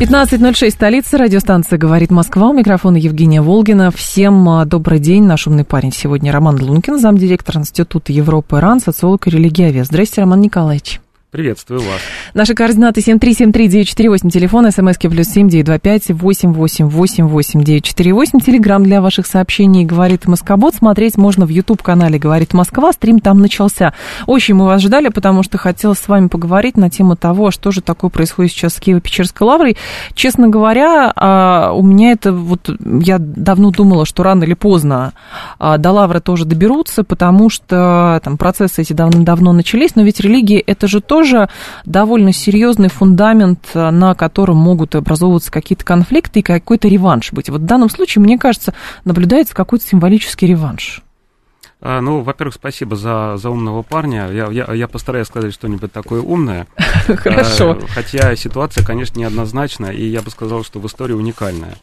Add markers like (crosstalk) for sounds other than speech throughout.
15.06, столица, радиостанция «Говорит Москва». У микрофона Евгения Волгина. Всем а, добрый день. Наш умный парень сегодня Роман Лункин, замдиректор Института Европы РАН, социолог и религиовед. Здрасте, Роман Николаевич. Приветствую вас. Наши координаты 7373948, телефон, смски плюс семь девять два пять восемь восемь восемь восемь девять четыре восемь. Телеграмм для ваших сообщений «Говорит Москобот». Смотреть можно в YouTube-канале «Говорит Москва». Стрим там начался. Очень мы вас ждали, потому что хотела с вами поговорить на тему того, что же такое происходит сейчас с Киево-Печерской лаврой. Честно говоря, а, у меня это вот... Я давно думала, что рано или поздно а, до лавры тоже доберутся, потому что там процессы эти давно-давно начались, но ведь религия – это же то, тоже довольно серьезный фундамент, э, на котором могут образовываться какие-то конфликты и какой-то реванш быть. Вот в данном случае, мне кажется, наблюдается какой-то символический реванш. А, ну, во-первых, спасибо за, за умного парня. Я, я, я постараюсь сказать что-нибудь такое умное. (laughs) Хорошо. А, хотя ситуация, конечно, неоднозначна, и я бы сказал, что в истории уникальная.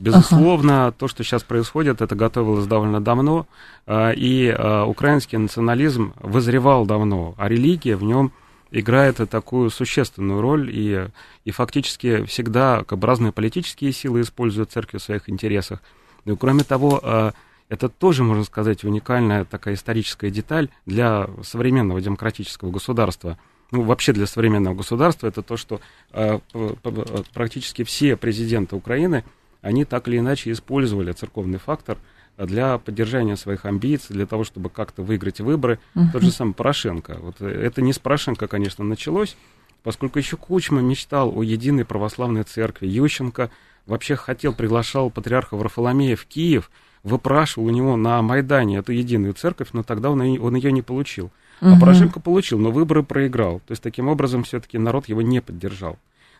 Безусловно, ага. то, что сейчас происходит, это готовилось довольно давно, а, и украинский национализм вызревал давно, а религия в нем играет такую существенную роль, и, и фактически всегда как бы, разные политические силы используют церковь в своих интересах. Ну кроме того, а, это тоже, можно сказать, уникальная такая историческая деталь для современного демократического государства. Ну, вообще для современного государства это то, что а, практически все президенты Украины, они так или иначе использовали церковный фактор – для поддержания своих амбиций, для того, чтобы как-то выиграть выборы. Uh-huh. Тот же самый Порошенко. Вот это не с Порошенко, конечно, началось, поскольку еще Кучма мечтал о единой православной церкви. Ющенко вообще хотел, приглашал патриарха Варфоломея в Киев, выпрашивал у него на Майдане эту единую церковь, но тогда он, он ее не получил. Uh-huh. А Порошенко получил, но выборы проиграл. То есть таким образом все-таки народ его не поддержал.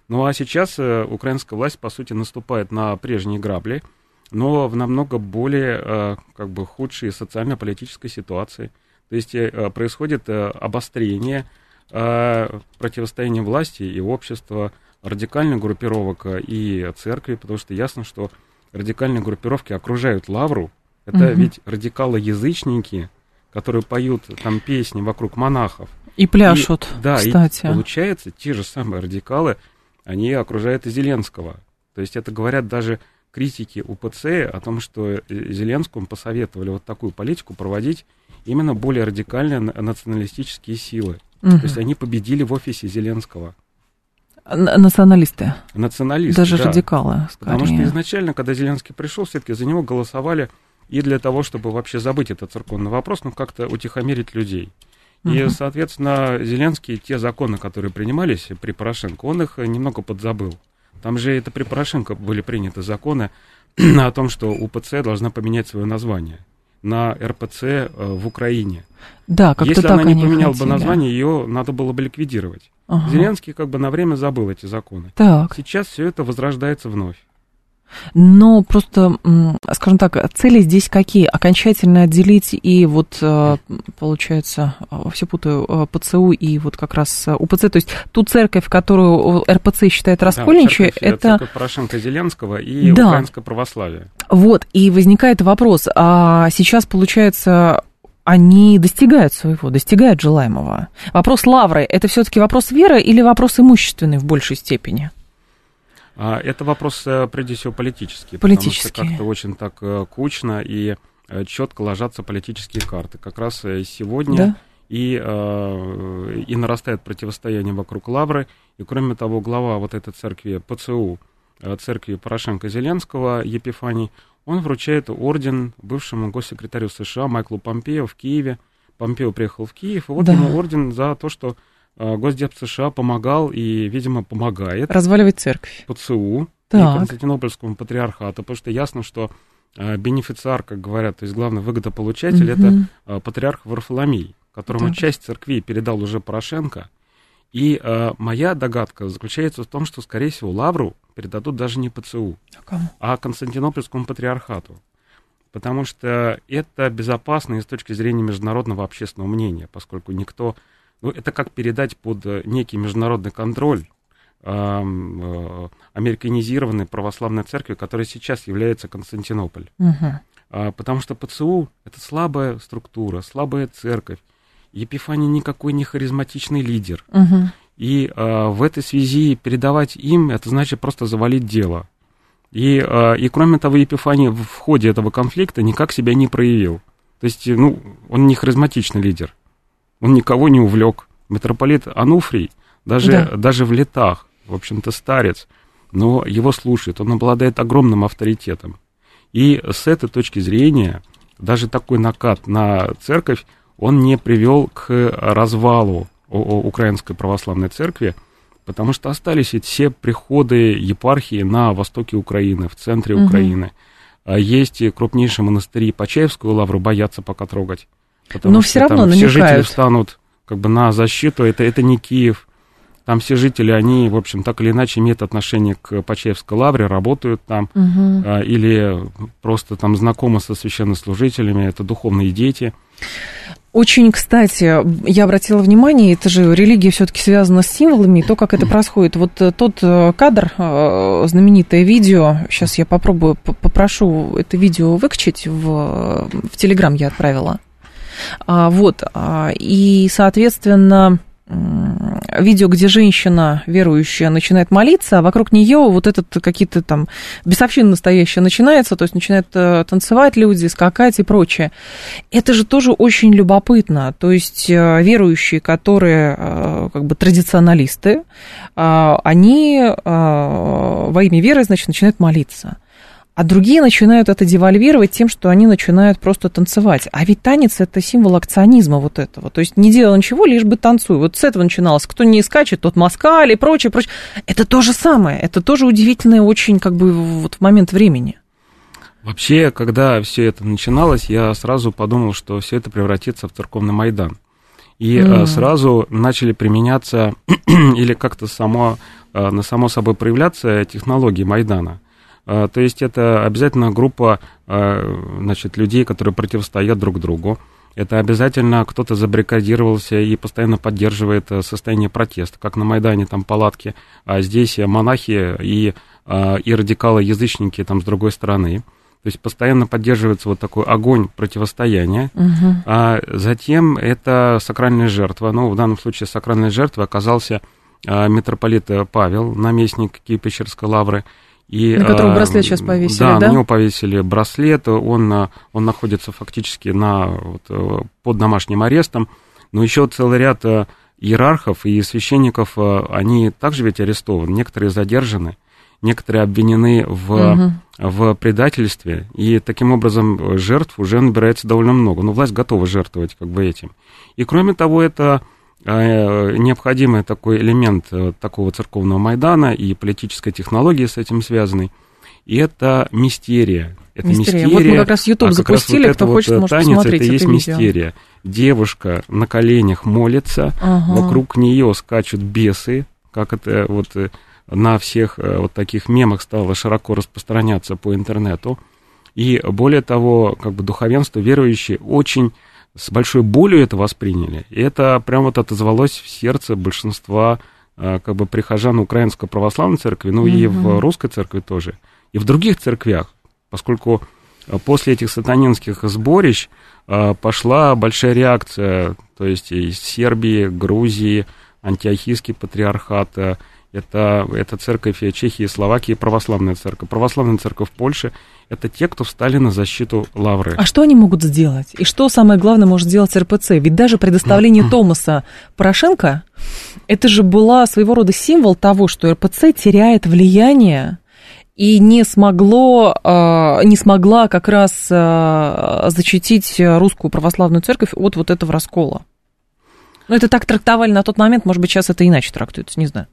Ну а сейчас э, украинская власть, по сути, наступает на прежние грабли – но в намного более э, как бы худшей социально-политической ситуации. То есть э, происходит э, обострение противостояния власти и общества, радикальных группировок и церкви, потому что ясно, что радикальные группировки окружают лавру. Это угу. ведь радикалы-язычники, которые поют там песни вокруг монахов. И пляшут, и, да, кстати. И получается, те же самые радикалы, они окружают и Зеленского. То есть это говорят даже критики УПЦ о том, что Зеленскому посоветовали вот такую политику проводить именно более радикальные националистические силы. Угу. То есть они победили в офисе Зеленского. Националисты. Националисты. Даже да. радикалы. Скорее. Потому что изначально, когда Зеленский пришел, все-таки за него голосовали и для того, чтобы вообще забыть этот церковный вопрос, ну как-то утихомирить людей. Угу. И, соответственно, Зеленский, те законы, которые принимались при Порошенко, он их немного подзабыл. Там же это при Порошенко были приняты законы (clears throat) о том, что УПЦ должна поменять свое название на РПЦ э, в Украине. Да, как Если так она не поменяла хотели. бы название, ее надо было бы ликвидировать. Ага. Зеленский как бы на время забыл эти законы. Так. Сейчас все это возрождается вновь. Но просто, скажем так, цели здесь какие? Окончательно отделить и вот, э, получается, э, все путаю, э, ПЦУ и вот как раз УПЦ, то есть ту церковь, которую РПЦ считает раскольничей, да, это... Церковь Порошенко-Зеленского и да. украинское православие. Вот, и возникает вопрос, а сейчас, получается, они достигают своего, достигают желаемого. Вопрос лавры – это все-таки вопрос веры или вопрос имущественный в большей степени? А, это вопрос, э, прежде всего, политический. Политический. Потому что как-то очень так э, кучно и э, четко ложатся политические карты. Как раз сегодня да? и, и нарастает противостояние вокруг Лавры. И, кроме того, глава вот этой церкви ПЦУ, церкви Порошенко-Зеленского, Епифаний, он вручает орден бывшему госсекретарю США Майклу Помпео в Киеве. Помпео приехал в Киев, и вот да. ему орден за то, что Госдеп США помогал и, видимо, помогает. Разваливать церковь. ПЦУ так. и Константинопольскому патриархату, потому что ясно, что а, бенефициар, как говорят, то есть главный выгодополучатель, угу. это а, патриарх Варфоломей, которому так. часть церкви передал уже Порошенко. И э, моя догадка заключается в том, что, скорее всего, Лавру передадут даже не ПЦУ, а, а Константинопольскому патриархату. потому что это безопасно и с точки зрения международного общественного мнения, поскольку никто... Ну, это как передать под некий международный контроль э, американизированной православной церкви, которая сейчас является Константинополь. Угу. Потому что ПЦУ — это слабая структура, слабая церковь. Епифаний никакой не харизматичный лидер. Угу. И э, в этой связи передавать им, это значит просто завалить дело. И, э, и кроме того, Епифаний в ходе этого конфликта никак себя не проявил. То есть, ну, он не харизматичный лидер. Он никого не увлек. Митрополит Ануфрий, даже, да. даже в летах, в общем-то, старец, но его слушает, он обладает огромным авторитетом. И с этой точки зрения, даже такой накат на церковь, он не привел к развалу Украинской Православной Церкви, потому что остались ведь все приходы епархии на востоке Украины, в центре угу. Украины. А есть крупнейшие монастыри, Почаевскую лавру боятся пока трогать. Потому Но что все равно намекают. все жители встанут как бы на защиту, это, это не Киев. Там все жители, они, в общем, так или иначе имеют отношение к Почаевской лавре, работают там, угу. а, или просто там знакомы со священнослужителями, это духовные дети. Очень, кстати, я обратила внимание, это же религия все-таки связана с символами, то, как это (clears throat) происходит. Вот э, тот э, кадр, э, знаменитое видео, сейчас я попробую, попрошу это видео выкачать, в, в Телеграм я отправила. А, вот, а, и, соответственно, видео, где женщина верующая начинает молиться, а вокруг нее вот этот какие-то там бесовщина настоящая начинается, то есть начинают э, танцевать люди, скакать и прочее. Это же тоже очень любопытно. То есть э, верующие, которые э, как бы традиционалисты, они во имя веры, значит, начинают молиться а другие начинают это девальвировать тем, что они начинают просто танцевать. А ведь танец – это символ акционизма вот этого. То есть не делал ничего, лишь бы танцуй. Вот с этого начиналось. Кто не скачет, тот москаль и прочее, прочее. Это то же самое. Это тоже удивительное очень как бы вот в момент времени. Вообще, когда все это начиналось, я сразу подумал, что все это превратится в церковный Майдан. И mm. сразу начали применяться (clears throat) или как-то само, э, на само собой проявляться технологии Майдана. А, то есть это обязательно группа а, значит, людей, которые противостоят друг другу. Это обязательно кто-то забаррикадировался и постоянно поддерживает э, состояние протеста, как на Майдане там палатки, а здесь монахи и, а, и радикалы-язычники там с другой стороны. То есть постоянно поддерживается вот такой огонь противостояния. Угу. А затем это сакральная жертва. Ну, в данном случае сакральной жертвой оказался митрополит Павел, наместник Киево-Печерской лавры. И, на которого браслет сейчас повесили, да? Да, на него повесили браслет, он, он находится фактически на, вот, э, под домашним арестом, но еще целый ряд э, иерархов и священников, э, они также ведь арестованы, некоторые задержаны, некоторые обвинены в, угу. в предательстве, и таким образом жертв уже набирается довольно много, но власть готова жертвовать как бы этим. И кроме того, это необходимый такой элемент э, такого церковного Майдана и политической технологии с этим связанной. И это мистерия. Это мистерия. мистерия. Вот мы как раз YouTube а запустили, вот кто вот хочет, может танец, посмотреть это, это есть видео. мистерия. Девушка на коленях молится, ага. вокруг нее скачут бесы, как это вот э, на всех вот таких мемах стало широко распространяться по интернету. И более того, как бы духовенство верующие очень с большой болью это восприняли. И это прям вот отозвалось в сердце большинства а, как бы прихожан Украинской Православной Церкви, ну mm-hmm. и в Русской Церкви тоже, и в других церквях, поскольку а, после этих сатанинских сборищ а, пошла большая реакция, то есть из Сербии, Грузии, антиохийский патриархат, это, это церковь Чехии, Словакии, православная церковь. Православная церковь в Польше – это те, кто встали на защиту Лавры. А что они могут сделать? И что самое главное может сделать РПЦ? Ведь даже предоставление (clears throat) Томаса Порошенко, это же была своего рода символ того, что РПЦ теряет влияние и не смогло, а, не смогла как раз а, защитить русскую православную церковь от вот этого раскола. Ну, это так трактовали на тот момент, может быть, сейчас это иначе трактуется, не знаю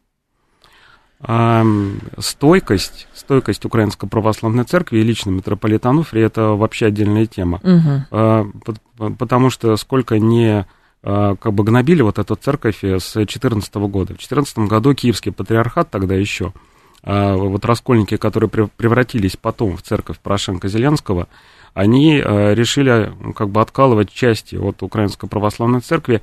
стойкость, стойкость Украинской Православной Церкви и лично митрополита Ануфрия это вообще отдельная тема. Угу. Потому что сколько не а, как бы гнобили вот эту церковь с 2014 года. В 2014 году Киевский патриархат тогда еще а, вот раскольники, которые превратились потом в церковь Порошенко-Зеленского, они решили как бы откалывать части от Украинской Православной Церкви.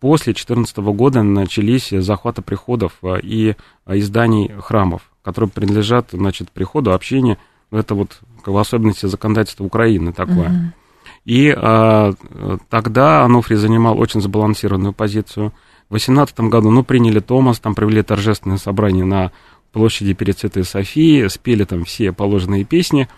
После 2014 года начались захваты приходов а, и изданий храмов, которые принадлежат, значит, приходу, общине. Это вот бы, особенности законодательства Украины такое. Mm-hmm. И а, тогда Ануфрий занимал очень забалансированную позицию. В 2018 году, ну, приняли Томас, там провели торжественное собрание на площади перед Святой Софией, спели там все положенные песни,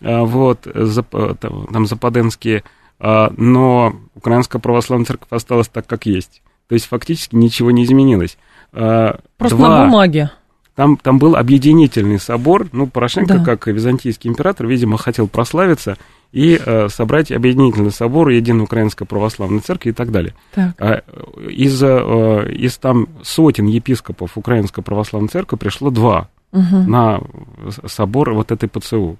вот, там западенские, а, но Украинская Православная Церковь осталась так, как есть. То есть фактически ничего не изменилось. А, Просто Два, на бумаге. Там, там был объединительный собор, ну, Порошенко, да. как византийский император, видимо, хотел прославиться и э, собрать объединительный собор Единой Украинской Православной Церкви и так далее. Так. А, из, э, из там сотен епископов Украинской Православной Церкви пришло два угу. на собор вот этой ПЦУ.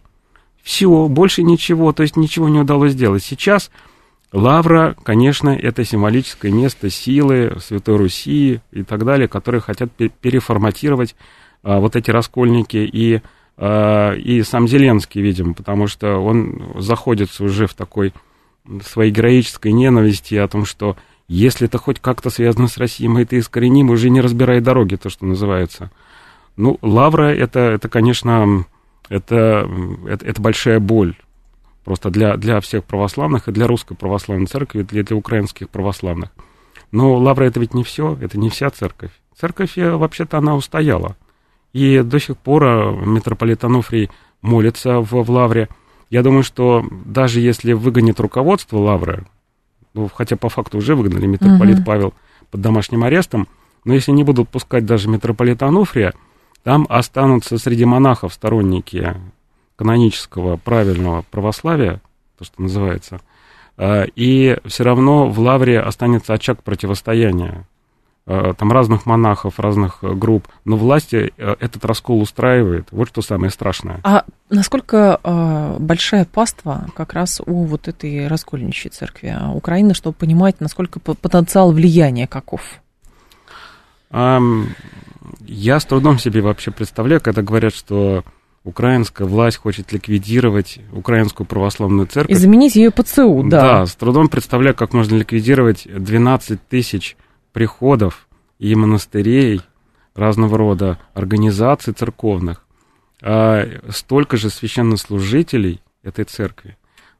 Все, больше ничего, то есть ничего не удалось сделать. Сейчас Лавра, конечно, это символическое место силы Святой Руси и так далее, которые хотят переформатировать а, вот эти раскольники и Э, и сам Зеленский, видимо, потому что он заходится уже в такой своей героической ненависти о том, что если это хоть как-то связано с Россией, мы это искореним, уже не разбирая дороги, то, что называется. Ну, Лавра, это, это конечно, это, это, это большая боль просто для, для всех православных, и для русской православной церкви, и для, для украинских православных. Но Лавра это ведь не все, это не вся церковь. Церковь, э, вообще-то, она устояла. И до сих пор э, митрополит Ануфрий молится в, в Лавре. Я думаю, что даже если выгонит руководство Лавры, ну, хотя по факту уже выгнали митрополит uh-huh. Павел под домашним арестом, но если не будут пускать даже митрополита Ануфрия, там останутся среди монахов сторонники канонического правильного православия, то, что называется, э, и все равно в Лавре останется очаг противостояния Э, там разных монахов, разных групп, но власти э, этот раскол устраивает. Вот что самое страшное. А насколько э, большая паства как раз у вот этой раскольничьей церкви Украины, чтобы понимать, насколько потенциал влияния каков? Я с трудом себе вообще представляю, когда говорят, что украинская власть хочет ликвидировать украинскую православную церковь. И заменить ее ПЦУ, да. Да, с трудом представляю, как можно ликвидировать 12 тысяч приходов и монастырей, разного рода организаций церковных, а столько же священнослужителей этой церкви.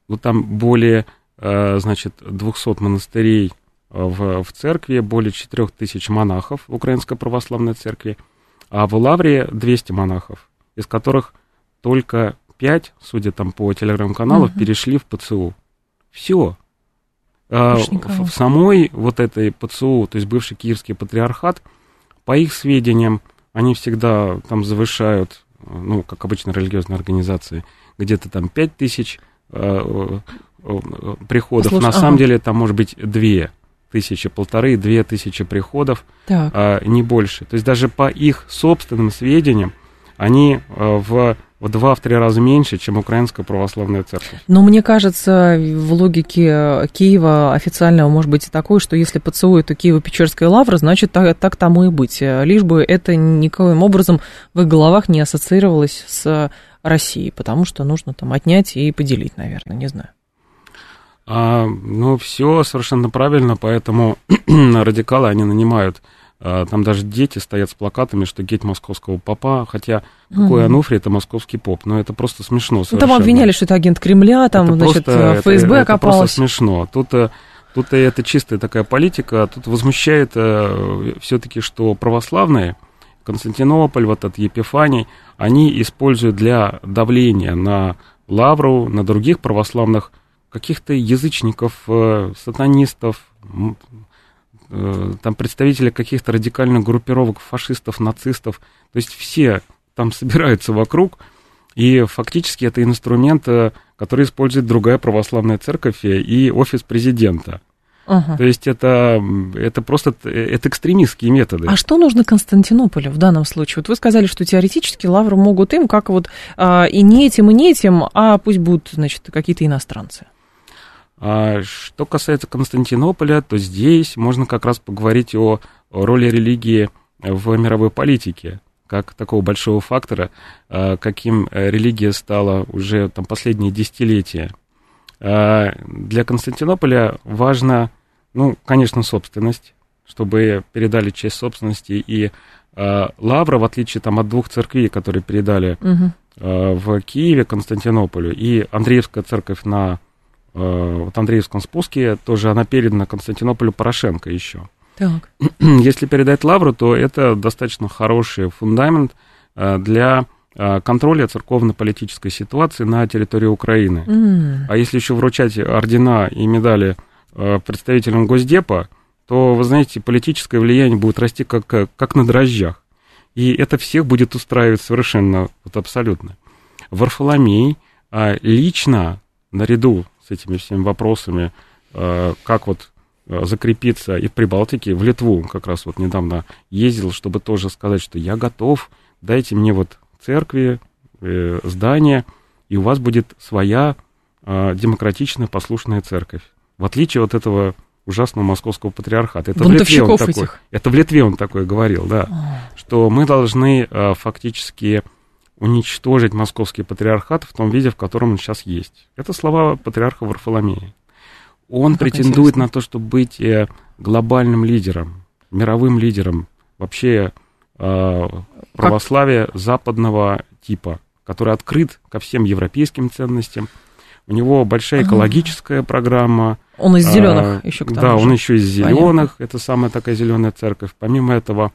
Ну, там более, а, значит, 200 монастырей в, в церкви, более 4000 монахов в Украинской Православной Церкви, а в Лавре 200 монахов, из которых только 5, судя там по телеграм-каналам, угу. перешли в ПЦУ. Все. А, в самой вот этой ПЦУ, то есть бывший Киевский патриархат, по их сведениям, они всегда там завышают, ну, как обычно религиозные организации, где-то там 5 тысяч э, э, приходов. Послушай, На ага. самом деле там может быть 2 тысячи, полторы, две тысячи приходов, а, не больше. То есть даже по их собственным сведениям, они э, в в два-три раза меньше, чем Украинская православная церковь. Но мне кажется, в логике Киева официального может быть и такое, что если поцелует Киево-Печерская лавра, значит, так, так тому и быть. Лишь бы это никоим образом в их головах не ассоциировалось с Россией, потому что нужно там отнять и поделить, наверное, не знаю. А, ну, все совершенно правильно, поэтому (clears throat) радикалы, они нанимают а, там даже дети стоят с плакатами, что геть московского попа, хотя какой mm Ануфрий, это московский поп, но это просто смешно совершенно. Ну, там обвиняли, что это агент Кремля, там, это значит, просто, ФСБ это, окопалось. Это просто смешно. Тут, э, тут это чистая такая политика, тут возмущает э, все-таки, что православные, Константинополь, вот от Епифаний, они используют для давления на Лавру, на других православных каких-то язычников, э, сатанистов, Э, там представители каких-то радикальных группировок, фашистов, нацистов, то есть все там (laughs) собираются вокруг, и фактически это инструмент, э, который использует другая православная церковь и офис президента. Ага. То есть это, это просто это экстремистские методы. А что нужно Константинополю в данном случае? Вот вы сказали, что теоретически лавру могут им, как вот а, и не этим, и не этим, а пусть будут, значит, какие-то иностранцы. А что касается Константинополя, то здесь можно как раз поговорить о роли религии в мировой политике. как такого большого фактора, каким религия стала уже там, последние десятилетия. Для Константинополя важно, ну, конечно, собственность, чтобы передали часть собственности. И Лавра, в отличие там, от двух церквей, которые передали угу. в Киеве, Константинополю, и Андреевская церковь на вот Андреевском спуске, тоже она передана Константинополю Порошенко еще. Так. (clears throat) Если передать Лавру, то это достаточно хороший фундамент для контроля церковно-политической ситуации на территории Украины. Mm. А если еще вручать ордена и медали представителям Госдепа, то, вы знаете, политическое влияние будет расти как, как на дрожжах. И это всех будет устраивать совершенно, вот абсолютно. Варфоломей лично, наряду с этими всеми вопросами, как вот закрепиться и в Прибалтике, в Литву как раз вот недавно ездил, чтобы тоже сказать, что я готов, дайте мне вот церкви, э, здания, и у вас будет своя э, демократичная послушная церковь. В отличие от этого ужасного московского патриархата. Это в Литве он такой, этих. это в Литве он такой говорил, да, а. что мы должны э, фактически уничтожить московский патриархат в том виде, в котором он сейчас есть. Это слова патриарха Варфоломея. Он ну, претендует интересно. на то, чтобы быть э, глобальным лидером, мировым лидером вообще э, православия как? западного типа, который открыт ко всем европейским ценностям. У него большая экологическая ага. программа. Он из зеленых а, еще к тому Да, же. он еще из зеленых. Это самая такая зеленая церковь. Помимо этого,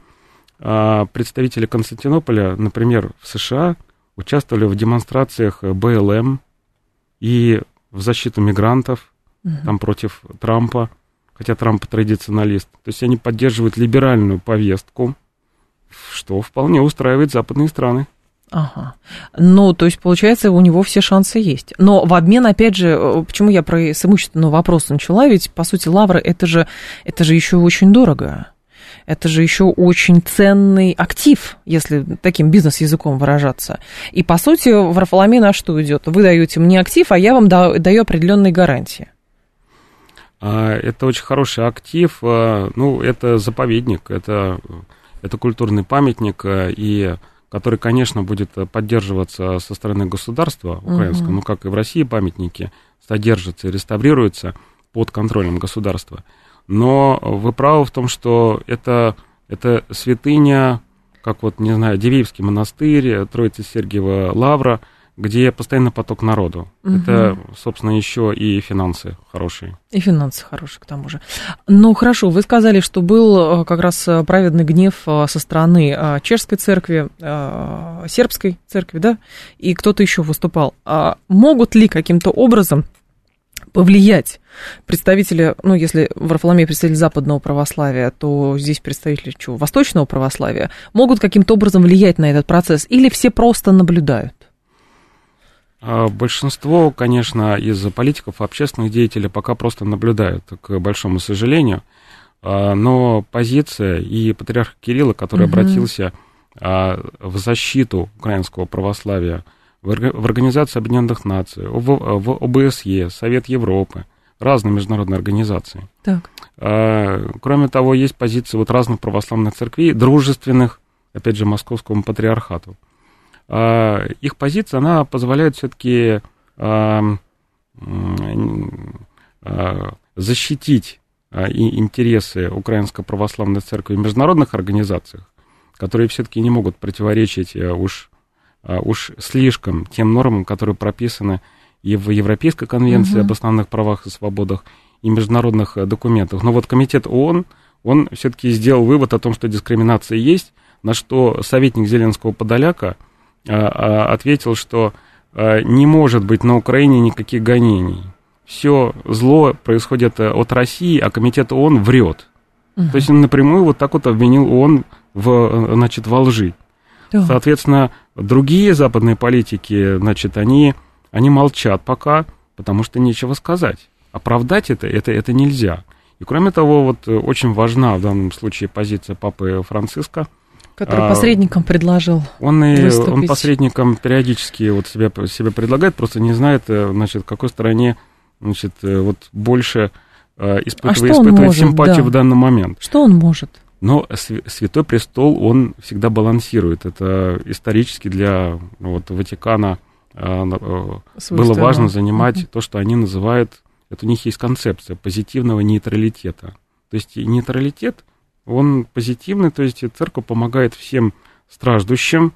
представители Константинополя, например, в США участвовали в демонстрациях БЛМ и в защиту мигрантов угу. там против Трампа, хотя Трамп традиционалист. То есть они поддерживают либеральную повестку, что вполне устраивает западные страны. Ага. Ну, то есть, получается, у него все шансы есть. Но в обмен, опять же, э, почему я про с имущественного вопроса начала, ведь, по сути, лавры, это же, это же еще очень дорого. Это же еще очень ценный актив, если таким бизнес-языком выражаться. И, по сути, в Рафаламе на что идет? Вы даете мне актив, а я вам даю определенные гарантии. А, это очень хороший актив, а, ну, это заповедник, это, это культурный памятник, а, и который, конечно, будет поддерживаться со стороны государства украинского, угу. ну, как и в России памятники содержатся и реставрируются под контролем государства. Но вы правы в том, что это, это святыня, как вот, не знаю, Дивеевский монастырь, Троица Сергиева Лавра – где постоянно поток народу. Угу. Это, собственно, еще и финансы хорошие. И финансы хорошие, к тому же. Ну, хорошо, вы сказали, что был э, как раз э, праведный гнев э, со стороны чешской церкви, сербской церкви, да, и кто-то еще выступал. А могут ли каким-то образом повлиять представители, ну, если в представитель западного православия, то здесь представители чего, восточного православия, могут каким-то образом влиять на этот процесс или все просто наблюдают? А большинство, конечно, из политиков, общественных деятелей пока просто наблюдают, к большому сожалению. А, но позиция и патриарха Кирилла, который угу. обратился а, в защиту украинского православия в Организацию Объединенных Наций, в ОБСЕ, Совет Европы, разные международные организации. Так. Кроме того, есть позиции вот разных православных церквей, дружественных, опять же, московскому патриархату. А, их позиция, она позволяет все-таки а, а, защитить интересы Украинской Православной Церкви в международных организациях, которые все-таки не могут противоречить э, уж, уж слишком тем нормам, которые прописаны и в Европейской конвенции угу. об основных правах и свободах, и международных э, документах. Но вот комитет ООН, он все-таки сделал вывод о том, что дискриминация есть, на что советник Зеленского Подоляка – а, а, ответил, что а, не может быть на Украине никаких гонений. Все зло происходит э, от России, а комитет ООН врет. Угу. То есть он напрямую вот так вот обвинил ООН в, э, значит, во лжи. Да. Соответственно, другие западные политики, значит, они, они молчат пока, потому что нечего сказать. Оправдать это, это, это нельзя. И кроме того, вот э, очень важна в данном случае позиция папы Франциска – Который а, посредником предложил он, и, он посредником периодически вот себя, себя предлагает, просто не знает, э, значит, в какой стороне значит, э, вот больше испытывает, а испытывает может, симпатию да. в данный момент. Что он может? Но Святой Престол, он всегда балансирует. Это исторически для вот, Ватикана э, было важно занимать uh то, что они называют, это у них есть концепция позитивного нейтралитета. То есть нейтралитет, он позитивный, то есть церковь помогает всем страждущим,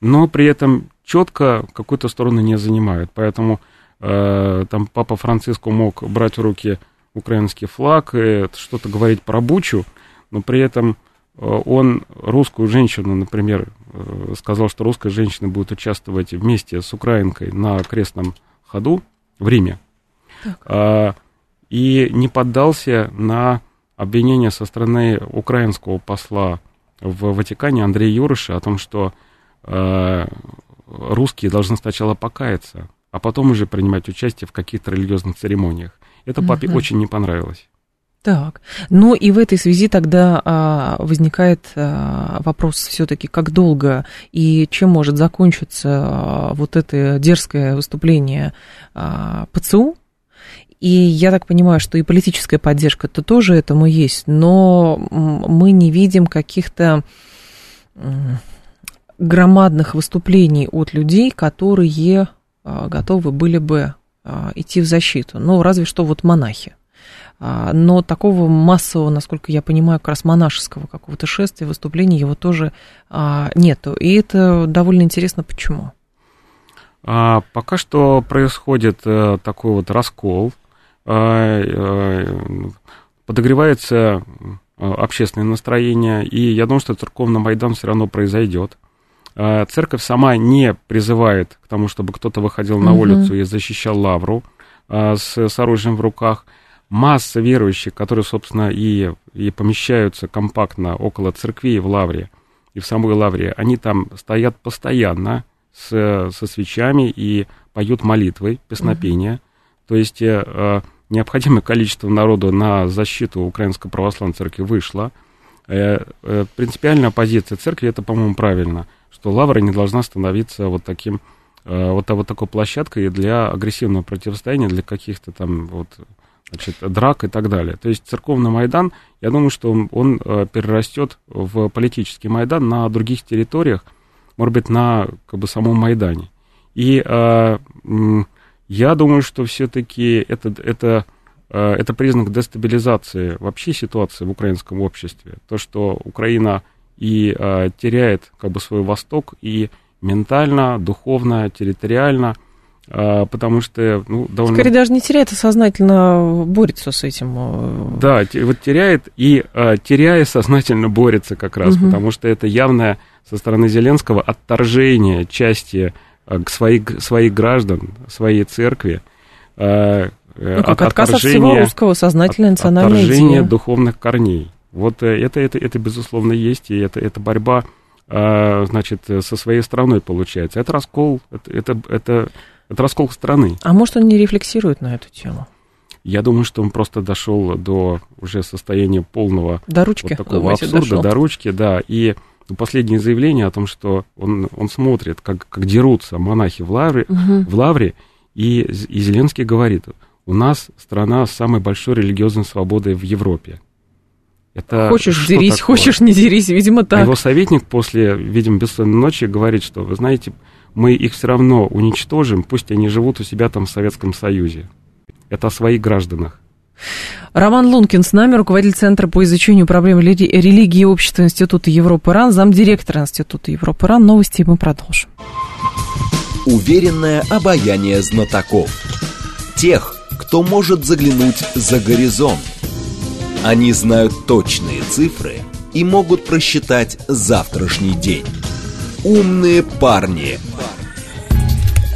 но при этом четко какую-то сторону не занимает. Поэтому э, там папа Франциско мог брать в руки украинский флаг и что-то говорить про Бучу, но при этом э, он русскую женщину, например, э, сказал, что русская женщина будет участвовать вместе с украинкой на крестном ходу в Риме. Так. И не поддался на обвинение со стороны украинского посла в Ватикане Андрея Юрыша о том, что э, русские должны сначала покаяться, а потом уже принимать участие в каких-то религиозных церемониях. Это папе угу. очень не понравилось. Так, ну и в этой связи тогда а, возникает а, вопрос все-таки, как долго и чем может закончиться а, вот это дерзкое выступление а, ПЦУ, и я так понимаю, что и политическая поддержка-то тоже этому есть, но мы не видим каких-то громадных выступлений от людей, которые а, готовы были бы а, идти в защиту. Ну, разве что вот монахи. А, но такого массового, насколько я понимаю, как раз монашеского какого-то шествия, выступления его тоже нету. И это довольно интересно, почему. Пока что происходит э, такой вот раскол а, э, подогревается э, общественное настроение, и я думаю, что церковный Майдан все равно произойдет. А, церковь сама не призывает к тому, чтобы кто-то выходил на улицу и защищал лавру а, с, с оружием в руках. Масса верующих, которые, собственно, и, и помещаются компактно около церкви в лавре, и в самой лавре, они там стоят постоянно с, со свечами и поют молитвы, песнопения. То есть э, необходимое количество народу на защиту Украинской Православной Церкви вышло. Э, э, принципиальная позиция церкви, это, по-моему, правильно, что Лавра не должна становиться вот таким, э, вот, вот такой площадкой для агрессивного противостояния, для каких-то там вот, значит, драк и так далее. То есть церковный Майдан, я думаю, что он, он перерастет в политический Майдан на других территориях, может быть, на как бы, самом Майдане. И я думаю, что все-таки это, это, э, это признак дестабилизации вообще ситуации в украинском обществе. То, что Украина и э, теряет как бы свой восток и ментально, духовно, территориально, э, потому что ну, довольно... Скорее даже не теряет, а сознательно борется с этим. Да, вот теряет и теряя сознательно борется как раз, угу. потому что это явное со стороны Зеленского отторжение части Э, к своих, своих граждан, своей церкви. Э, ну, как от, отказ от всего русского, сознательная национальная отторжение идея. духовных корней. Вот э, это, это, это, безусловно, есть, и это, это борьба, значит, со своей страной получается. Это раскол, это, это, это, это раскол страны. А может, он не рефлексирует на эту тему? Я думаю, что он просто дошел до уже состояния полного до ручки, вот такого абсурда, дошел. до ручки, да, и последнее заявление о том, что он, он смотрит, как, как дерутся монахи в лавре, угу. в лавре и, и Зеленский говорит, у нас страна с самой большой религиозной свободой в Европе. Это хочешь дерись, такое? хочешь не дерись, видимо, так. А его советник после, видимо, бессонной ночи говорит, что, вы знаете, мы их все равно уничтожим, пусть они живут у себя там в Советском Союзе. Это о своих гражданах. Роман Лункин с нами, руководитель Центра по изучению проблем религии и общества Института Европы РАН, замдиректора Института Европы РАН. Новости мы продолжим. Уверенное обаяние знатоков. Тех, кто может заглянуть за горизонт. Они знают точные цифры и могут просчитать завтрашний день. Умные парни –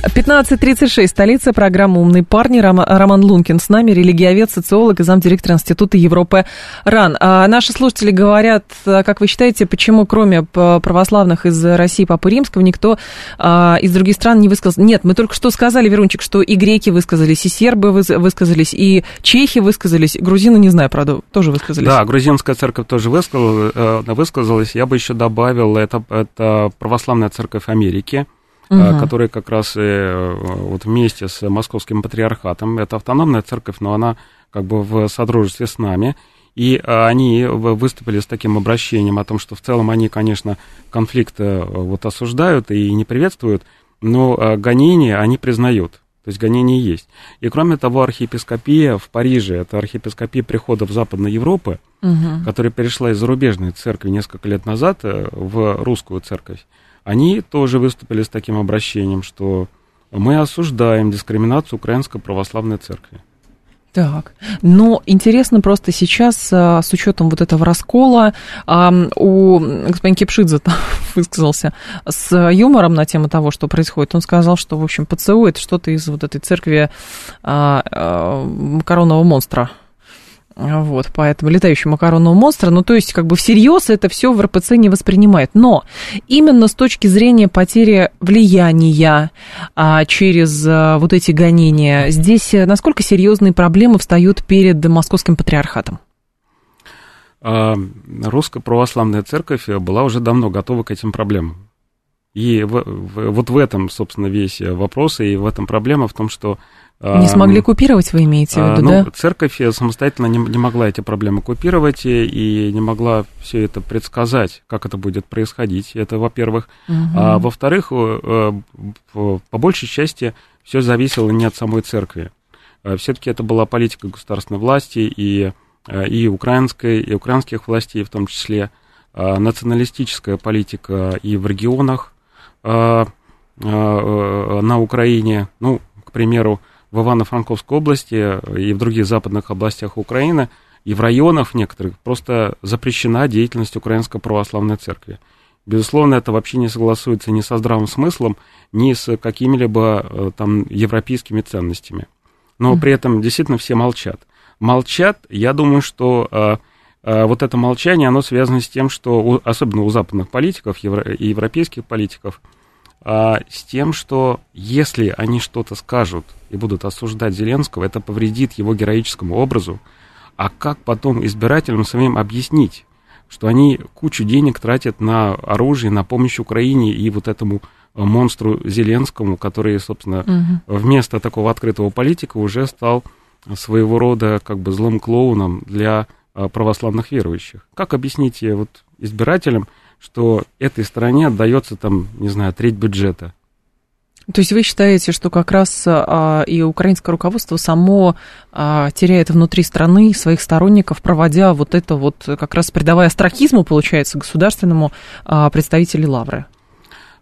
15.36, столица, программа «Умные парни». Роман Лункин с нами, религиовед, социолог и замдиректора Института Европы РАН. А наши слушатели говорят, а, как вы считаете, почему кроме православных из России, Папы Римского, никто а, из других стран не высказался? Нет, мы только что сказали, Верунчик, что и греки высказались, и сербы высказались, и чехи высказались, грузины, не знаю, правда, тоже высказались. Да, грузинская церковь тоже высказалась. Э, высказалась. Я бы еще добавил, это, это православная церковь Америки – угу. которые как раз э, вот вместе с московским патриархатом, это автономная церковь, но она как бы в содружестве с нами, И они выступили с таким обращением о том, что в целом они, конечно, конфликт вот осуждают и не приветствуют, но гонения они признают. То есть гонения есть. И кроме того, архиепископия в Париже, это архиепископия приходов Западной Европы, угу. которая перешла из зарубежной церкви несколько лет назад э, в русскую церковь, они тоже выступили с таким обращением, что мы осуждаем дискриминацию Украинской Православной Церкви. Так, но интересно просто сейчас, а, с учетом вот этого раскола, у господин Кипшидзе (laughs) высказался с юмором на тему того, что происходит. Он сказал, что, в общем, ПЦУ это что-то из вот этой церкви а, а, коронного монстра вот, поэтому летающий макаронного монстра, ну, то есть, как бы всерьез это все в РПЦ не воспринимает. Но именно с точки зрения потери влияния а, через а, вот эти гонения, здесь э, насколько серьезные проблемы встают перед московским патриархатом? А, Русская православная церковь была уже давно готова к этим проблемам. И в, в, вот в этом, собственно, весь вопрос, и в этом проблема в том, что не смогли купировать, вы имеете в виду, ну, да? Церковь самостоятельно не, не могла эти проблемы купировать и не могла все это предсказать, как это будет происходить. Это, во-первых. Угу. А во-вторых, э, по большей части все зависело не от самой церкви. А Все-таки это была политика государственной власти и, э, и украинской, и украинских властей в том числе, а националистическая политика и в регионах на Украине, ну, к примеру, в Ивано-Франковской области и в других западных областях Украины и в районах некоторых просто запрещена деятельность Украинской Православной Церкви. Безусловно, это вообще не согласуется ни со здравым смыслом, ни с какими-либо э, там европейскими ценностями. Но при этом действительно все молчат. Молчат, я думаю, что э, э, вот это молчание, оно связано с тем, что, особенно у западных политиков евро, и европейских политиков, а, с тем, что если они что-то скажут и будут осуждать Зеленского, это повредит его героическому образу. А как потом избирателям своим объяснить, что они кучу денег тратят на оружие, на помощь Украине и вот этому э, монстру Зеленскому, который, собственно, угу. вместо такого открытого политика уже стал своего рода как бы злым клоуном для э, православных верующих. Как объяснить э, вот избирателям, что этой стране отдается там, не знаю, треть бюджета. То есть вы считаете, что как раз а, и украинское руководство само а, теряет внутри страны своих сторонников, проводя вот это вот, как раз придавая страхизму, получается, государственному а, представителю Лавры?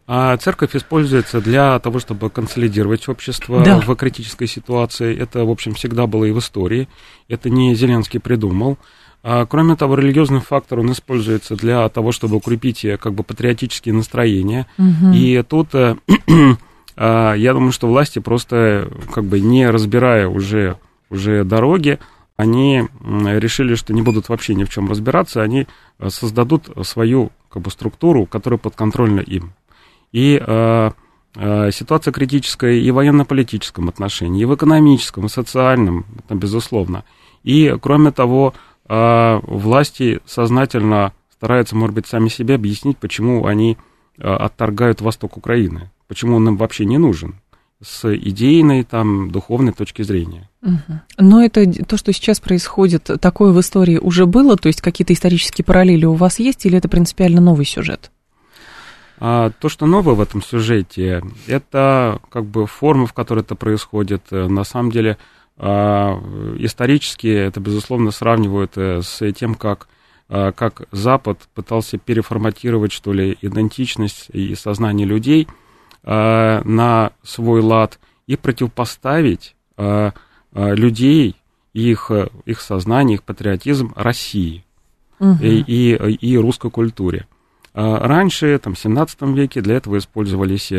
А церковь используется для того, чтобы консолидировать общество да. в критической ситуации. Это, в общем, всегда было и в истории. Это не Зеленский придумал. А, кроме того, религиозный фактор, он используется для того, чтобы укрепить э, как бы патриотические настроения. Угу. И тут э, (clears throat) а, я думаю, что власти просто как бы не разбирая уже, уже дороги, они решили, что не будут вообще ни в чем разбираться, они э, создадут свою как бы, структуру, которая подконтрольна им. И э, э, ситуация критическая и в военно-политическом отношении, и в экономическом, и социальном, это безусловно. И, кроме того, а власти сознательно стараются, может быть, сами себе объяснить, почему они а, отторгают восток Украины, почему он им вообще не нужен с идейной, там, духовной точки зрения. Но это то, что сейчас происходит, такое в истории уже было, то есть какие-то исторические параллели у вас есть, или это принципиально новый сюжет? А, то, что новое в этом сюжете, это как бы форма, в которой это происходит. На самом деле, исторически это, безусловно, сравнивают э, с тем, как, а, как Запад пытался переформатировать, что ли, идентичность и сознание людей а, на свой лад и противопоставить людей, их, их сознание, их патриотизм России угу. и, и, и русской культуре. Раньше, там, в 17 веке для этого использовались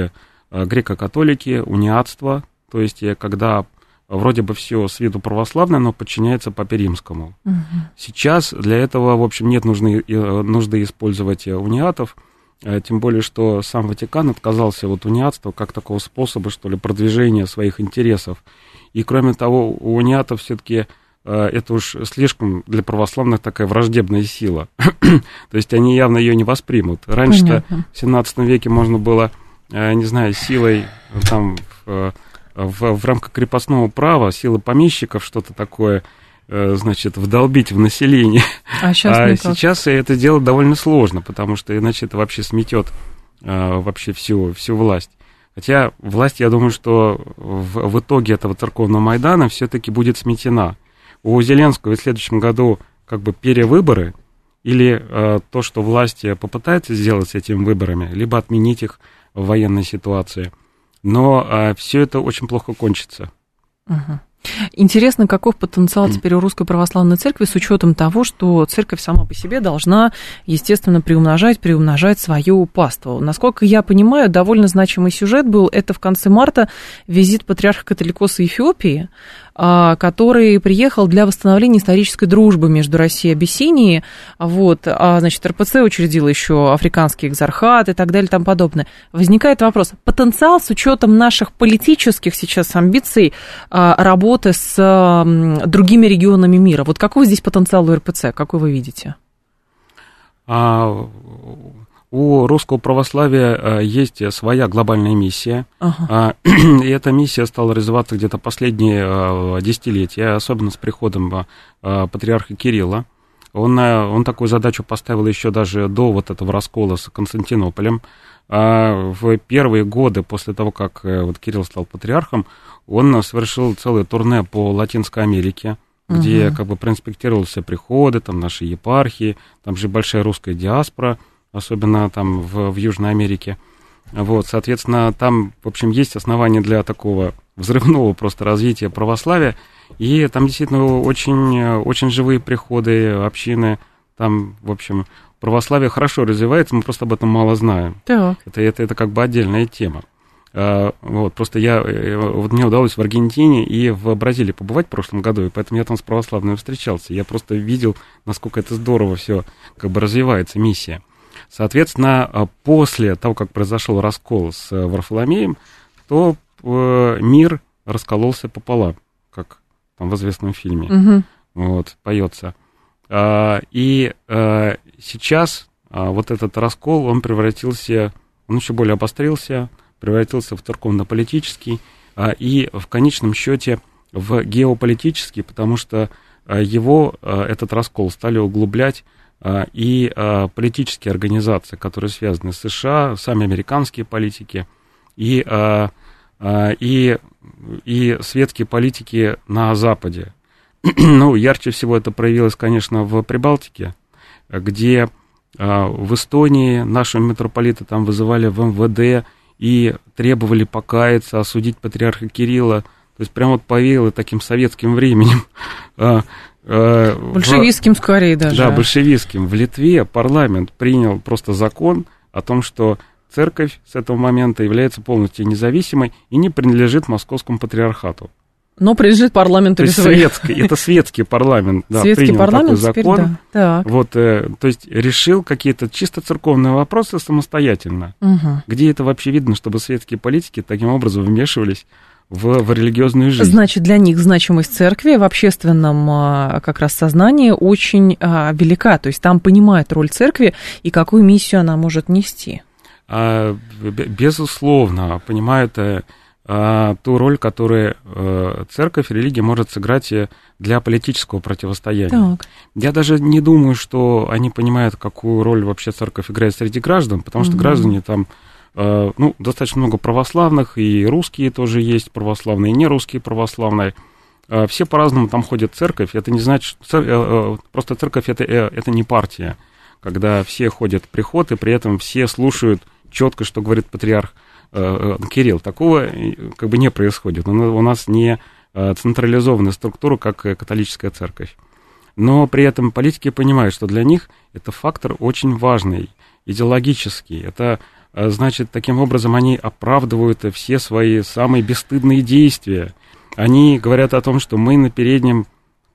э, греко-католики, униатство, то есть э, когда вроде бы все с виду православное, но подчиняется Папе Римскому. Угу. Сейчас для этого, в общем, нет нужны, э, нужды использовать э, униатов, э, тем более, что сам Ватикан отказался от униатства как такого способа, что ли, продвижения своих интересов. И, кроме того, у униатов все-таки это уж слишком для православных такая враждебная сила. (coughs) То есть они явно ее не воспримут. Раньше-то в 17 веке можно было, не знаю, силой там в в, рамках крепостного права, силы помещиков, что-то такое, значит, вдолбить в население. А сейчас, а сейчас это делать довольно сложно, потому что иначе это вообще сметет вообще всю, всю власть. Хотя власть, я думаю, что в, в итоге этого церковного Майдана все-таки будет сметена. У Зеленского в следующем году как бы перевыборы, или э, то, что власть попытается сделать с этими выборами, либо отменить их в военной ситуации. Но э, все это очень плохо кончится. Угу. Интересно, каков потенциал теперь у Русской Православной Церкви с учетом того, что церковь сама по себе должна, естественно, приумножать, приумножать свое паство. Насколько я понимаю, довольно значимый сюжет был, это в конце марта визит патриарха католикоса Эфиопии, а, который приехал для восстановления исторической дружбы между Россией и Абиссинией. Вот, а, значит, РПЦ учредил еще африканский экзархат и так далее и тому подобное. Возникает вопрос, потенциал с учетом наших политических сейчас амбиций а, работы с другими регионами мира, вот какой здесь потенциал у РПЦ, какой вы видите? А, у русского православия э, есть своя глобальная миссия, ага. А, (clears throat) и эта миссия стала развиваться где-то последние э, десятилетия, особенно с приходом э, патриарха Кирилла. Он, он такую задачу поставил еще даже до вот этого раскола с Константинополем. А в первые годы после того, как вот Кирилл стал патриархом, он совершил целое турне по Латинской Америке, где угу. как бы проинспектировал все приходы, там наши епархии, там же большая русская диаспора – особенно там в, в Южной Америке. Вот, соответственно, там, в общем, есть основания для такого взрывного просто развития православия, и там действительно очень, очень живые приходы, общины, там, в общем, православие хорошо развивается, мы просто об этом мало знаем. Так. Это, это, это как бы отдельная тема. А, вот, просто я, э, вот мне удалось в Аргентине и в Бразилии побывать в прошлом году, и поэтому я там с православными встречался. Я просто видел, насколько это здорово все как бы развивается, миссия. Соответственно, а, после того, как произошел раскол с э, Варфоломеем, то э, мир раскололся пополам, как там в известном фильме угу. вот, поется. А, и э, сейчас а, вот этот раскол, он превратился, он еще более обострился, превратился в церковно-политический и в конечном счете в геополитический, потому что его, этот раскол, стали углублять и а, политические организации, которые связаны с США, сами американские политики и, а, и, и светские политики на Западе. (clears throat) ну, ярче всего это проявилось, конечно, в Прибалтике, где в Эстонии нашего митрополита там вызывали в МВД и требовали покаяться, осудить патриарха Кирилла. То есть прямо вот повеяло таким советским временем. (laughs) Э, большевистским в, скорее даже. Да, большевистским. В Литве парламент принял просто закон о том, что церковь с этого момента является полностью независимой и не принадлежит московскому патриархату. Но принадлежит парламенту то светский, Это светский парламент, да, светский принял парламент такой закон. Теперь, да. Так. Вот, э, то есть решил какие-то чисто церковные вопросы самостоятельно. Угу. Где это вообще видно, чтобы светские политики таким образом вмешивались в, в религиозную жизнь. Значит, для них значимость церкви в общественном а, как раз сознании очень а, велика. То есть там понимают роль церкви и какую миссию она может нести. А, безусловно, понимают э, ту роль, которую а, церковь, религия может сыграть э, для политического противостояния. Так. Я даже не думаю, что они понимают, какую роль вообще церковь играет среди граждан, потому что угу. граждане там Э, ну, достаточно много православных, и русские тоже есть православные, и не русские православные. Э, все по-разному там ходят в церковь. Это не значит, э, просто церковь это, это не партия, когда все ходят в приход, и при этом все слушают четко, что говорит патриарх Кирилл. Такого как бы не происходит. У нас не централизованная структура, как католическая церковь. Но при этом политики понимают, что для них это фактор очень важный, идеологический. Это значит, таким образом они оправдывают все свои самые бесстыдные действия. Они говорят о том, что мы на переднем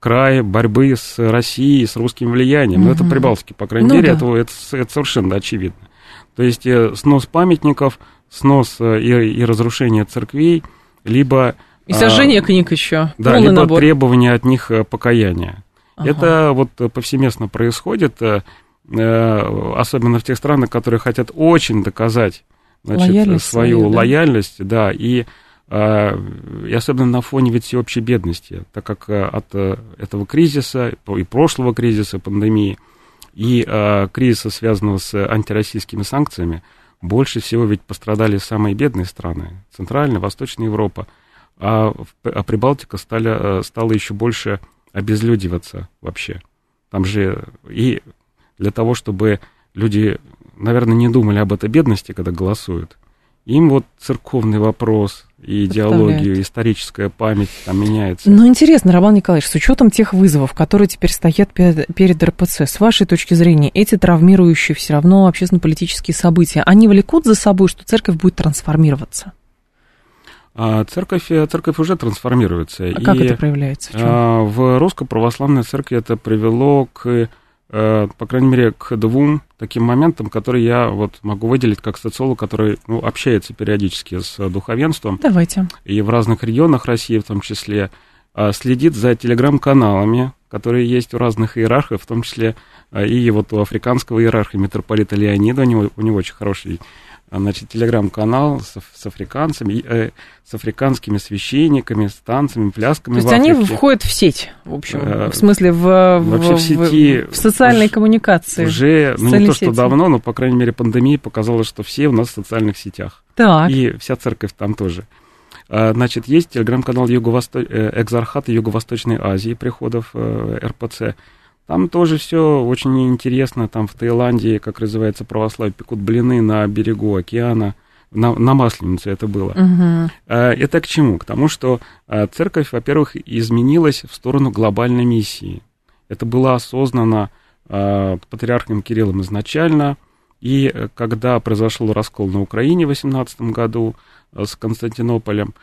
крае борьбы с Россией, с русским влиянием. Угу. Ну, это Прибалтики, по крайней ну, мере, да. это, это, это совершенно очевидно. То есть э, снос памятников, снос э, и, и разрушение церквей, либо... И сожжение а, книг еще. Да, Полный либо набор. требование от них э, покаяния. Ага. Это вот повсеместно происходит. Э, особенно в тех странах, которые хотят очень доказать значит, лояльность свою, свою да? лояльность, да, и и особенно на фоне ведь всеобщей бедности, так как от этого кризиса и прошлого кризиса, пандемии, и кризиса, связанного с антироссийскими санкциями, больше всего ведь пострадали самые бедные страны, Центральная, Восточная Европа, а, а Прибалтика стали, стала еще больше обезлюдиваться вообще. Там же и для того, чтобы люди, наверное, не думали об этой бедности, когда голосуют, им вот церковный вопрос и идеологию, историческая память там меняется. Ну, интересно, Роман Николаевич, с учетом тех вызовов, которые теперь стоят перед, РПЦ, с вашей точки зрения, эти травмирующие все равно общественно-политические события, они влекут за собой, что церковь будет трансформироваться? А церковь, церковь уже трансформируется. А и, как это проявляется? В, а, в русской православной церкви это привело к Э, по крайней мере, к двум таким моментам, которые я вот могу выделить как социолог, который ну, общается периодически с духовенством. Давайте. И в разных регионах России в том числе а, следит за телеграм-каналами, которые есть у разных иерархов, в том числе а, и вот у африканского иерарха митрополита Леонида, у него, у него очень хороший значит, телеграм-канал с, с африканцами, э, с африканскими священниками, с танцами, плясками. То есть они входят в сеть, в общем, э, в смысле в, вообще в, в сети, в, в социальной коммуникации. Уже, ну не то, что давно, но, по крайней мере, пандемия показала, что все у нас в социальных сетях. Так. И вся церковь там тоже. А, значит, есть телеграм-канал Юго-Восто... Э, Экзархата Юго-Восточной Азии приходов э, РПЦ. Там тоже все очень интересно. Там в Таиланде, как называется православие, пекут блины на берегу океана. На, на Масленице это было. Угу. Это к чему? К тому, что а, церковь, во-первых, изменилась в сторону глобальной миссии. Это было осознанно а, патриархом Кириллом изначально. И э, когда произошел раскол на Украине в 18 году э, с Константинополем,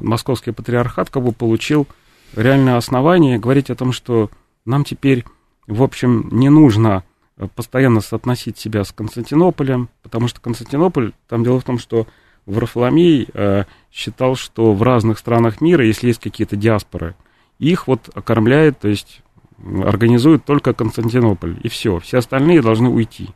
московский патриархат как бы получил реальное основание говорить о том, что нам теперь, в общем, не нужно э, постоянно соотносить себя с Константинополем, потому что Константинополь, там дело в том, что Варфоломей э, считал, что в разных странах мира, если есть какие-то диаспоры, их вот окормляет, то есть организует только Константинополь, и все, все остальные должны уйти.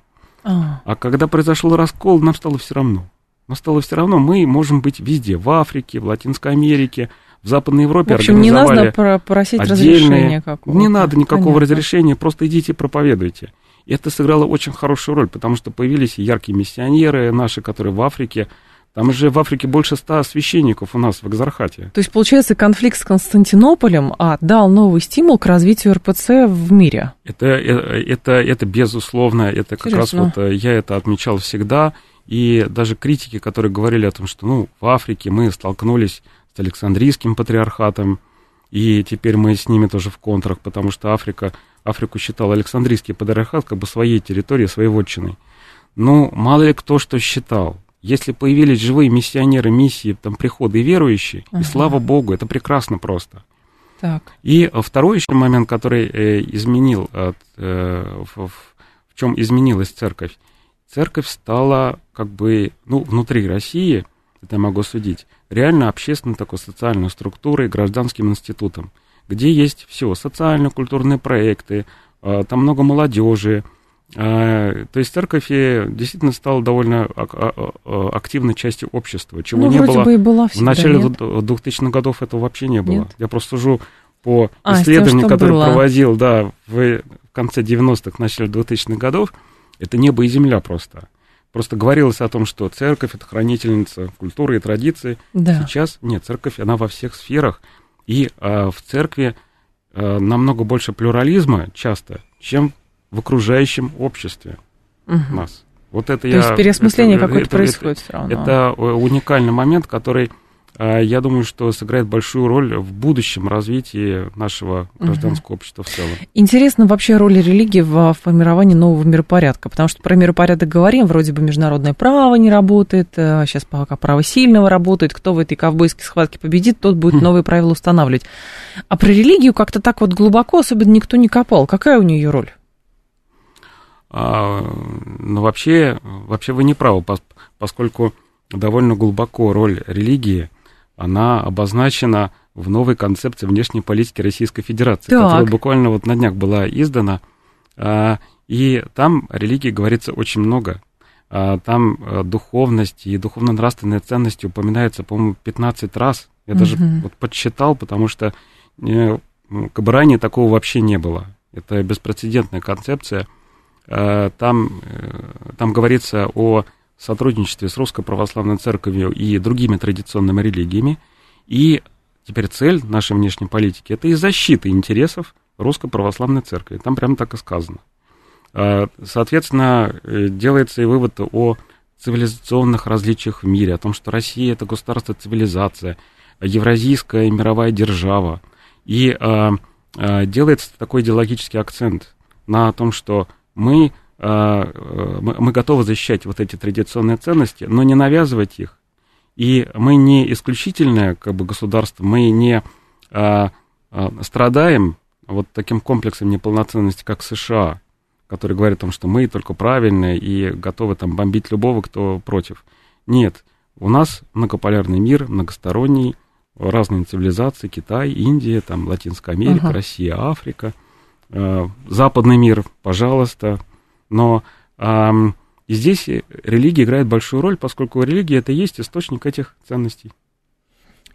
А, а когда произошел раскол, нам стало все равно. Нам стало все равно, мы можем быть везде, в Африке, в Латинской Америке, в Западной Европе в общем, не надо просить отдельные... разрешения какого-то. Не надо никакого Понятно. разрешения, просто идите проповедуйте. И это сыграло очень хорошую роль, потому что появились яркие миссионеры наши, которые в Африке, там же в Африке больше ста священников у нас в Экзархате. То есть, получается, конфликт с Константинополем а, дал новый стимул к развитию РПЦ в мире? Это, это, это, это безусловно, это как Интересно. раз вот э, я это отмечал всегда. И даже критики, которые говорили о том, что ну, в Африке мы столкнулись с Александрийским патриархатом, и теперь мы с ними тоже в контрах, потому что Африка, Африку считал Александрийский патриархат как бы своей территорией, своей вотчиной. Ну, мало ли кто что считал. Если появились живые миссионеры, миссии, там, приходы и верующие, uh-huh. и слава Богу, это прекрасно просто. Так. И второй еще момент, который э, изменил, э, в, в, в чем изменилась церковь. Церковь стала как бы, ну, внутри России, это я могу судить, реально общественной такой социальной структурой, гражданским институтом, где есть все, социально-культурные проекты, а, там много молодежи. А, то есть церковь действительно стала довольно а, активной частью общества, чего ну, не было бы и была всегда, в начале нет? 2000-х годов этого вообще не было. Нет? Я просто сужу по а, исследованию, которое было. проводил да, в конце 90-х, начале 2000-х годов, это небо и земля просто. Просто говорилось о том, что церковь это хранительница культуры и традиции. Да. Сейчас нет, церковь она во всех сферах, и э, в церкви э, намного больше плюрализма часто, чем в окружающем обществе угу. нас. Вот это То я. есть переосмысление какое-то происходит это, все равно. Это уникальный момент, который я думаю, что сыграет большую роль в будущем развитии нашего гражданского угу. общества в целом. Интересно вообще роль религии в формировании нового миропорядка, потому что про миропорядок говорим, вроде бы международное право не работает, сейчас э, пока право сильного работает, кто в этой ковбойской схватке победит, тот будет хм. новые правила устанавливать. А про религию как-то так вот глубоко особенно никто не копал. Какая у нее роль? А, ну, вообще, вообще вы не правы, поскольку довольно глубоко роль религии – она обозначена в новой концепции внешней политики Российской Федерации, так. которая буквально вот на днях была издана. А, и там о религии говорится очень много. там духовность и духовно-нравственные ценности упоминаются, по-моему, 15 раз. Я даже вот подсчитал, потому что как бы ранее такого вообще не было. Это беспрецедентная концепция. Там, там говорится о сотрудничестве с Русской Православной Церковью и другими традиционными религиями. И теперь цель нашей внешней политики – это и защита интересов Русской Православной Церкви. Там прямо так и сказано. А, соответственно, э, делается и вывод о цивилизационных различиях в мире, о том, что Россия – это государство цивилизация, евразийская мировая держава. И а, а, делается такой идеологический акцент на том, что мы мы готовы защищать вот эти традиционные ценности, но не навязывать их. И мы не исключительное как бы, государство, мы не а, а, страдаем вот таким комплексом неполноценности, как США, который говорит о том, что мы только правильные и готовы там бомбить любого, кто против. Нет, у нас многополярный мир, многосторонний, разные цивилизации, Китай, Индия, там, Латинская Америка, uh-huh. Россия, Африка, э, западный мир, пожалуйста, но эм, здесь религия играет большую роль, поскольку религия это и есть источник этих ценностей.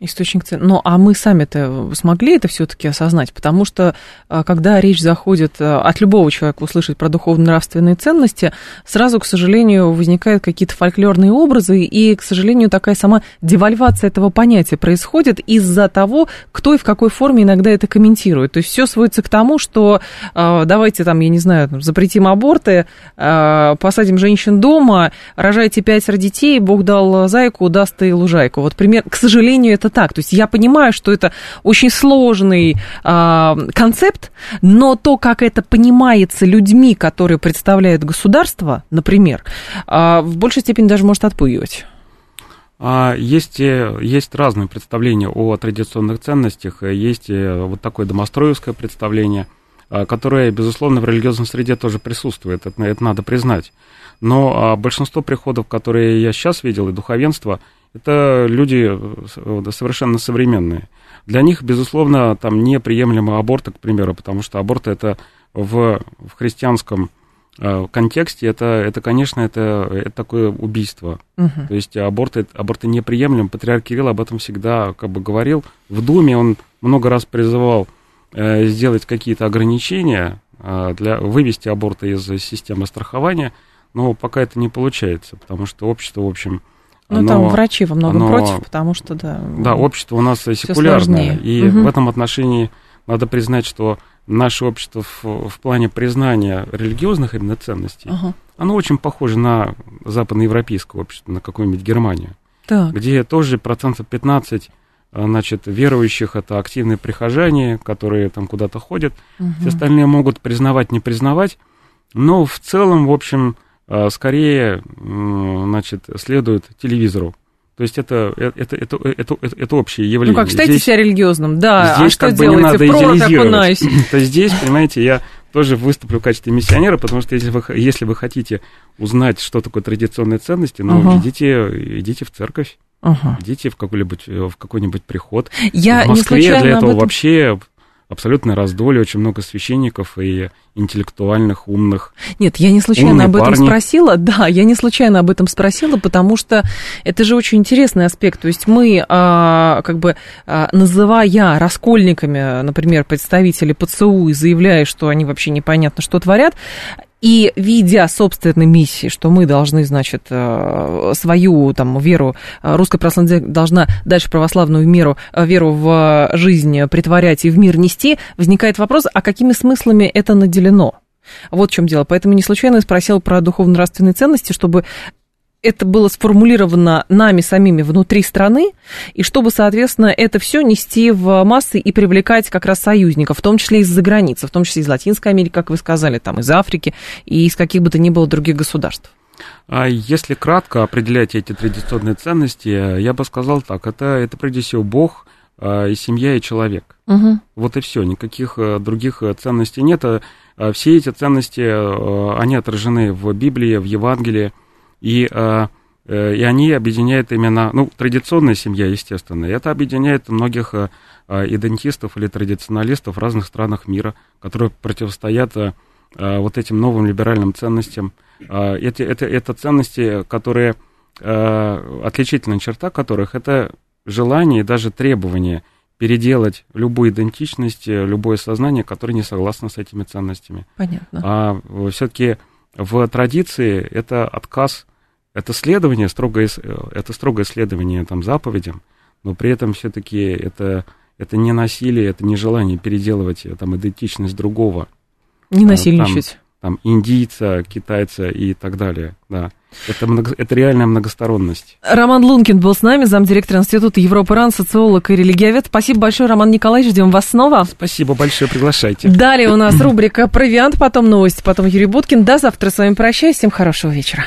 Источник цен. Ну, а мы сами-то смогли это все-таки осознать, потому что а, когда речь заходит а, от любого человека услышать про духовно-нравственные ценности, сразу, к сожалению, возникают какие-то фольклорные образы, и, к сожалению, такая сама девальвация этого понятия происходит из-за того, кто и в какой форме иногда это комментирует. То есть все сводится к тому, что а, давайте там, я не знаю, запретим аборты, посадим женщин дома, рожайте пятеро детей, Бог дал зайку, даст и лужайку. Вот пример, к сожалению, это так. То есть я понимаю, что это очень сложный э, концепт, но то, как это понимается людьми, которые представляют государство, например, э, в большей степени даже может отпугивать. А, есть, э, есть разные представления о традиционных ценностях. Есть э, вот такое домостроевское представление, которое, безусловно, в религиозной среде тоже присутствует. Это, это надо признать. Но большинство приходов, которые я сейчас видел, и духовенство – это люди э, совершенно современные. Для них, безусловно, там неприемлемо аборты, к примеру, потому что аборт это в, в христианском э, контексте, это, это конечно, это, это такое убийство. Угу. То есть аборты, аборты неприемлем. Патриарх Кирилл об этом всегда как бы говорил. В Думе он много раз призывал э, сделать какие-то ограничения, э, для, вывести аборты из системы страхования, но пока это не получается, потому что общество, в общем, ну, там врачи во многом оно, против, потому что, да... Да, общество у нас секулярное, и угу. в этом отношении надо признать, что наше общество в, в плане признания религиозных именно ценностей, угу. оно очень похоже на западноевропейское общество, на какую-нибудь Германию, так. где тоже процентов 15 э, значит, верующих это активные прихожане, которые там куда-то ходят, угу. все остальные могут признавать, не признавать, но в целом, в общем, а, скорее, значит, следует телевизору. То есть это, это, это, это, это, это общее явление. Ну как, считайте здесь, себя религиозным, да, а здесь а что как делаете? бы не надо идеализировать. (clears throat) То здесь, понимаете, я тоже выступлю в качестве миссионера, потому что если вы, если вы хотите узнать, что такое традиционные ценности, ну, uh идите, идите в церковь. uh Идите в какой-нибудь, в какой-нибудь приход. Я в Москве для этого этом... вообще абсолютно раздолье, очень много священников и интеллектуальных, умных. Нет, я не случайно об этом парни. спросила. (laughs) Да, я не случайно об этом спросила, потому что это же очень интересный аспект. То есть мы, а, как бы, а, называя раскольниками, например, представителей ПЦУ и заявляя, что они вообще непонятно что творят, и видя собственной миссии, что мы должны, значит, э, свою там веру, э, русская православная должна дальше православную меру, э, веру в жизнь притворять и в мир нести, возникает вопрос, а какими смыслами это наделено? Вот в чем дело. Поэтому не случайно я спросил про духовно-нравственные ценности, чтобы это было сформулировано нами самими внутри страны, и чтобы, соответственно, это все нести в массы и привлекать как раз союзников, в том числе из-за границы, в том числе из Латинской Америки, как вы сказали, там, из Африки и из каких бы то ни было других государств. А если кратко определять эти традиционные ценности, я бы сказал так, это, это прежде всего Бог, а, и семья, и человек. Угу. Вот и все, никаких э, других э, ценностей нет. А, все эти ценности, э, они отражены в Библии, в Евангелии, и, э, э, и они объединяют именно, ну, традиционная семья, естественно, и это объединяет многих э, идентистов или традиционалистов в разных странах мира, которые противостоят вот этим новым либеральным ценностям. Это, это, это ценности, которые, отличительная черта которых, это желание и даже требование переделать любую идентичность, любое сознание, которое не согласно с этими ценностями. Понятно. А все-таки в традиции это отказ, это следование, строгое, это строгое следование там, заповедям, но при этом все-таки это, это не насилие, это не желание переделывать там, идентичность другого. Не насильничать. Там, там индийца, китайца и так далее, да. Это, много, это реальная многосторонность. Роман Лункин был с нами, замдиректора Института Европы РАН, социолог и религиовед. Спасибо большое, Роман Николаевич, ждем вас снова. Спасибо большое, приглашайте. Далее у нас рубрика «Провиант», потом новости, потом Юрий Буткин. До завтра с вами прощаюсь, всем хорошего вечера.